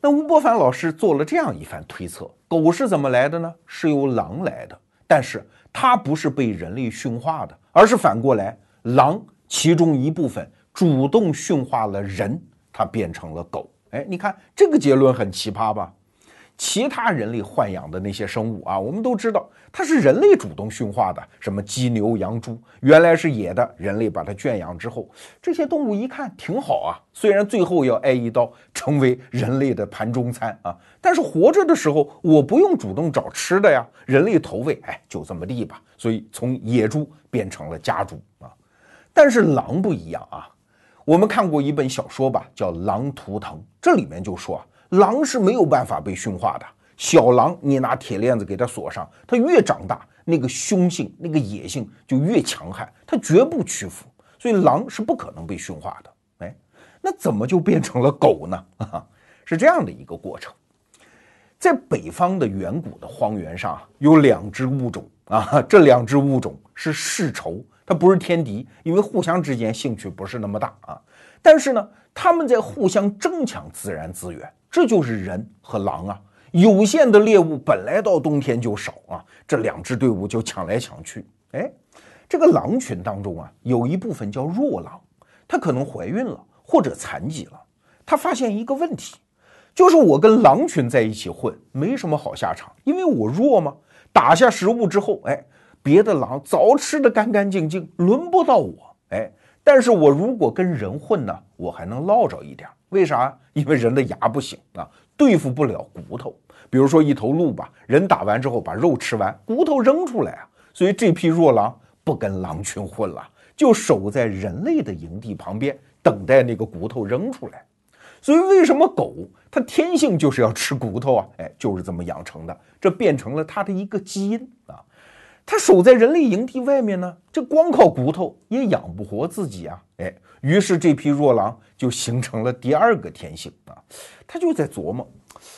那吴伯凡老师做了这样一番推测：狗是怎么来的呢？是由狼来的，但是它不是被人类驯化的，而是反过来，狼其中一部分主动驯化了人，它变成了狗。哎，你看这个结论很奇葩吧？其他人类豢养的那些生物啊，我们都知道它是人类主动驯化的，什么鸡牛羊猪，原来是野的，人类把它圈养之后，这些动物一看挺好啊，虽然最后要挨一刀，成为人类的盘中餐啊，但是活着的时候我不用主动找吃的呀，人类投喂，哎，就这么地吧，所以从野猪变成了家猪啊。但是狼不一样啊，我们看过一本小说吧，叫《狼图腾》，这里面就说啊。狼是没有办法被驯化的。小狼，你拿铁链子给它锁上，它越长大，那个凶性、那个野性就越强悍，它绝不屈服。所以狼是不可能被驯化的。哎，那怎么就变成了狗呢？是这样的一个过程。在北方的远古的荒原上，有两只物种啊，这两只物种是世仇，它不是天敌，因为互相之间兴趣不是那么大啊。但是呢，他们在互相争抢自然资源。这就是人和狼啊，有限的猎物本来到冬天就少啊，这两支队伍就抢来抢去。哎，这个狼群当中啊，有一部分叫弱狼，它可能怀孕了或者残疾了。他发现一个问题，就是我跟狼群在一起混没什么好下场，因为我弱嘛。打下食物之后，哎，别的狼早吃的干干净净，轮不到我。哎，但是我如果跟人混呢，我还能落着一点。为啥？因为人的牙不行啊，对付不了骨头。比如说一头鹿吧，人打完之后把肉吃完，骨头扔出来啊。所以这批弱狼不跟狼群混了，就守在人类的营地旁边，等待那个骨头扔出来。所以为什么狗它天性就是要吃骨头啊？哎，就是这么养成的，这变成了它的一个基因啊。它守在人类营地外面呢，这光靠骨头也养不活自己啊。哎。于是这批弱狼就形成了第二个天性啊，他就在琢磨，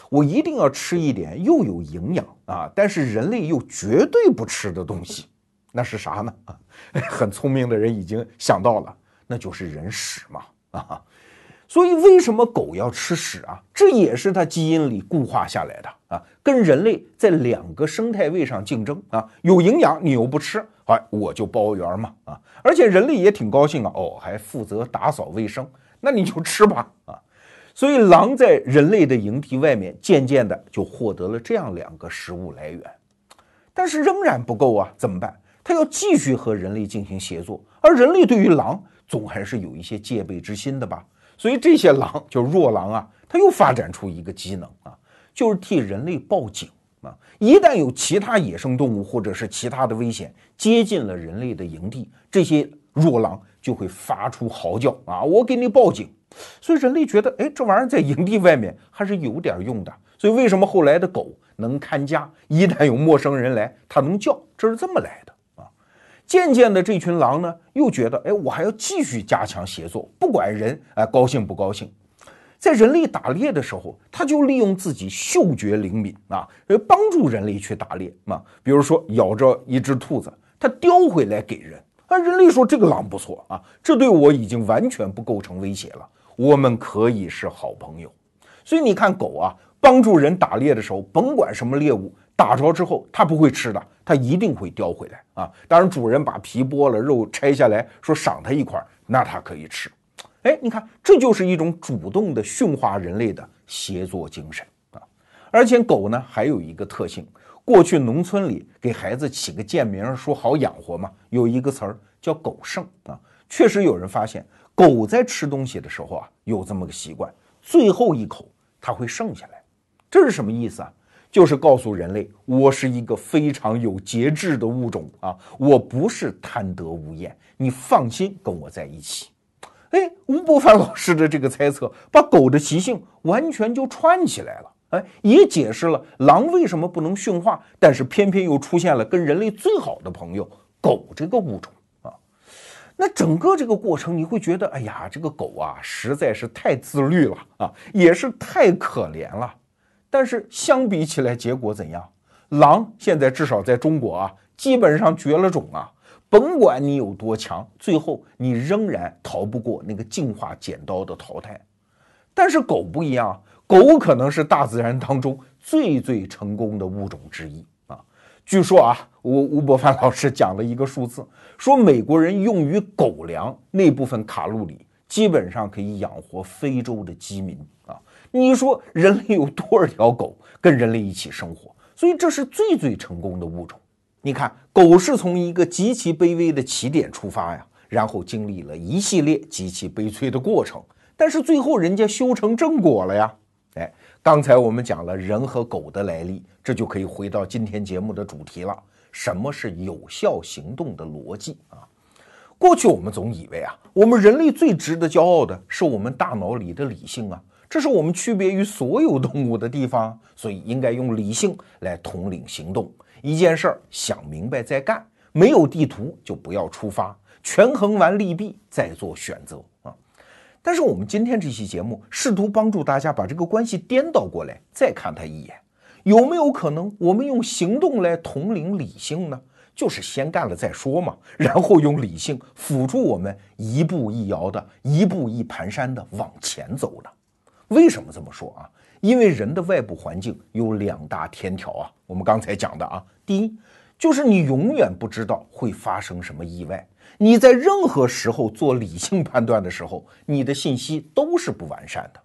我一定要吃一点又有营养啊，但是人类又绝对不吃的东西，那是啥呢？很聪明的人已经想到了，那就是人屎嘛啊。所以为什么狗要吃屎啊？这也是它基因里固化下来的啊，跟人类在两个生态位上竞争啊，有营养你又不吃。哎，我就包圆嘛啊！而且人类也挺高兴啊，哦，还负责打扫卫生，那你就吃吧啊！所以狼在人类的营地外面，渐渐的就获得了这样两个食物来源，但是仍然不够啊，怎么办？它要继续和人类进行协作，而人类对于狼总还是有一些戒备之心的吧？所以这些狼就弱狼啊，它又发展出一个机能啊，就是替人类报警啊。一旦有其他野生动物或者是其他的危险接近了人类的营地，这些弱狼就会发出嚎叫啊！我给你报警。所以人类觉得，哎，这玩意儿在营地外面还是有点用的。所以为什么后来的狗能看家？一旦有陌生人来，它能叫，这是这么来的啊！渐渐的，这群狼呢又觉得，哎，我还要继续加强协作，不管人哎高兴不高兴。在人类打猎的时候，它就利用自己嗅觉灵敏啊，呃，帮助人类去打猎啊。比如说咬着一只兔子，它叼回来给人，啊，人类说这个狼不错啊，这对我已经完全不构成威胁了，我们可以是好朋友。所以你看狗啊，帮助人打猎的时候，甭管什么猎物打着之后，它不会吃的，它一定会叼回来啊。当然，主人把皮剥了，肉拆下来说赏它一块，那它可以吃。哎，你看，这就是一种主动的驯化人类的协作精神啊！而且狗呢，还有一个特性，过去农村里给孩子起个贱名，说好养活嘛，有一个词儿叫“狗剩”啊。确实有人发现，狗在吃东西的时候啊，有这么个习惯，最后一口它会剩下来。这是什么意思啊？就是告诉人类，我是一个非常有节制的物种啊，我不是贪得无厌，你放心跟我在一起。哎，吴伯凡老师的这个猜测，把狗的习性完全就串起来了。哎，也解释了狼为什么不能驯化，但是偏偏又出现了跟人类最好的朋友狗这个物种。那整个这个过程，你会觉得，哎呀，这个狗啊，实在是太自律了啊，也是太可怜了。但是相比起来，结果怎样？狼现在至少在中国啊，基本上绝了种啊。甭管你有多强，最后你仍然逃不过那个进化剪刀的淘汰。但是狗不一样，狗可能是大自然当中最最成功的物种之一。据说啊，吴吴伯凡老师讲了一个数字，说美国人用于狗粮那部分卡路里，基本上可以养活非洲的饥民啊。你说人类有多少条狗跟人类一起生活？所以这是最最成功的物种。你看，狗是从一个极其卑微的起点出发呀，然后经历了一系列极其悲催的过程，但是最后人家修成正果了呀。刚才我们讲了人和狗的来历，这就可以回到今天节目的主题了：什么是有效行动的逻辑啊？过去我们总以为啊，我们人类最值得骄傲的是我们大脑里的理性啊，这是我们区别于所有动物的地方，所以应该用理性来统领行动。一件事儿想明白再干，没有地图就不要出发，权衡完利弊再做选择啊！但是我们今天这期节目试图帮助大家把这个关系颠倒过来，再看他一眼，有没有可能我们用行动来统领理性呢？就是先干了再说嘛，然后用理性辅助我们一步一摇的、一步一蹒跚的往前走呢？为什么这么说啊？因为人的外部环境有两大天条啊，我们刚才讲的啊，第一就是你永远不知道会发生什么意外，你在任何时候做理性判断的时候，你的信息都是不完善的。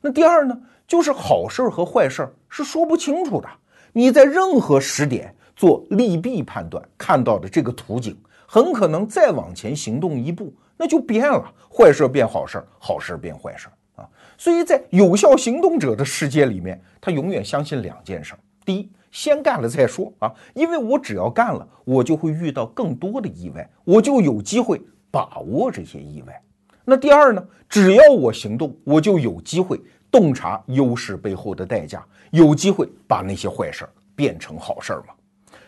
那第二呢，就是好事和坏事是说不清楚的，你在任何时点做利弊判断，看到的这个图景，很可能再往前行动一步，那就变了，坏事变好事，好事变坏事啊。所以在有效行动者的世界里面，他永远相信两件事：第一，先干了再说啊，因为我只要干了，我就会遇到更多的意外，我就有机会把握这些意外。那第二呢？只要我行动，我就有机会洞察优势背后的代价，有机会把那些坏事儿变成好事儿嘛。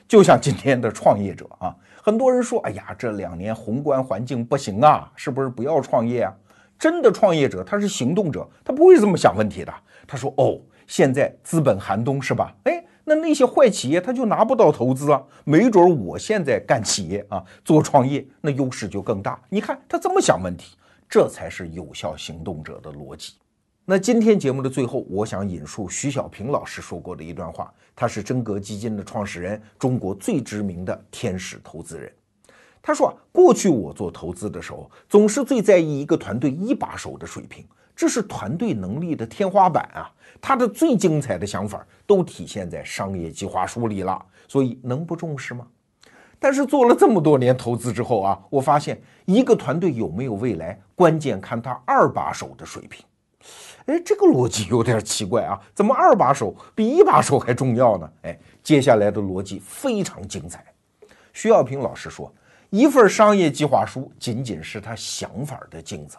就像今天的创业者啊，很多人说：“哎呀，这两年宏观环境不行啊，是不是不要创业啊？”真的创业者，他是行动者，他不会这么想问题的。他说：“哦，现在资本寒冬是吧？哎，那那些坏企业他就拿不到投资啊。没准儿我现在干企业啊，做创业，那优势就更大。你看他这么想问题，这才是有效行动者的逻辑。那今天节目的最后，我想引述徐小平老师说过的一段话，他是真格基金的创始人，中国最知名的天使投资人。”他说啊，过去我做投资的时候，总是最在意一个团队一把手的水平，这是团队能力的天花板啊。他的最精彩的想法都体现在商业计划书里了，所以能不重视吗？但是做了这么多年投资之后啊，我发现一个团队有没有未来，关键看他二把手的水平。哎，这个逻辑有点奇怪啊，怎么二把手比一把手还重要呢？哎，接下来的逻辑非常精彩。徐小平老师说。一份商业计划书仅仅是他想法的镜子，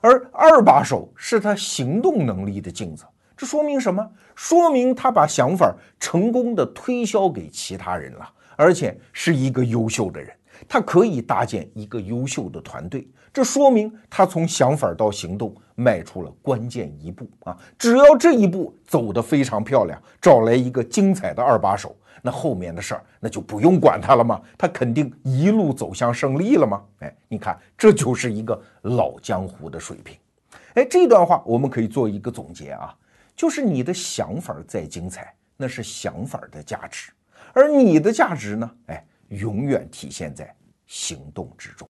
而二把手是他行动能力的镜子。这说明什么？说明他把想法成功的推销给其他人了，而且是一个优秀的人。他可以搭建一个优秀的团队，这说明他从想法到行动迈出了关键一步啊！只要这一步走得非常漂亮，找来一个精彩的二把手，那后面的事儿那就不用管他了吗？他肯定一路走向胜利了吗？哎，你看，这就是一个老江湖的水平。哎，这段话我们可以做一个总结啊，就是你的想法再精彩，那是想法的价值，而你的价值呢？哎。永远体现在行动之中。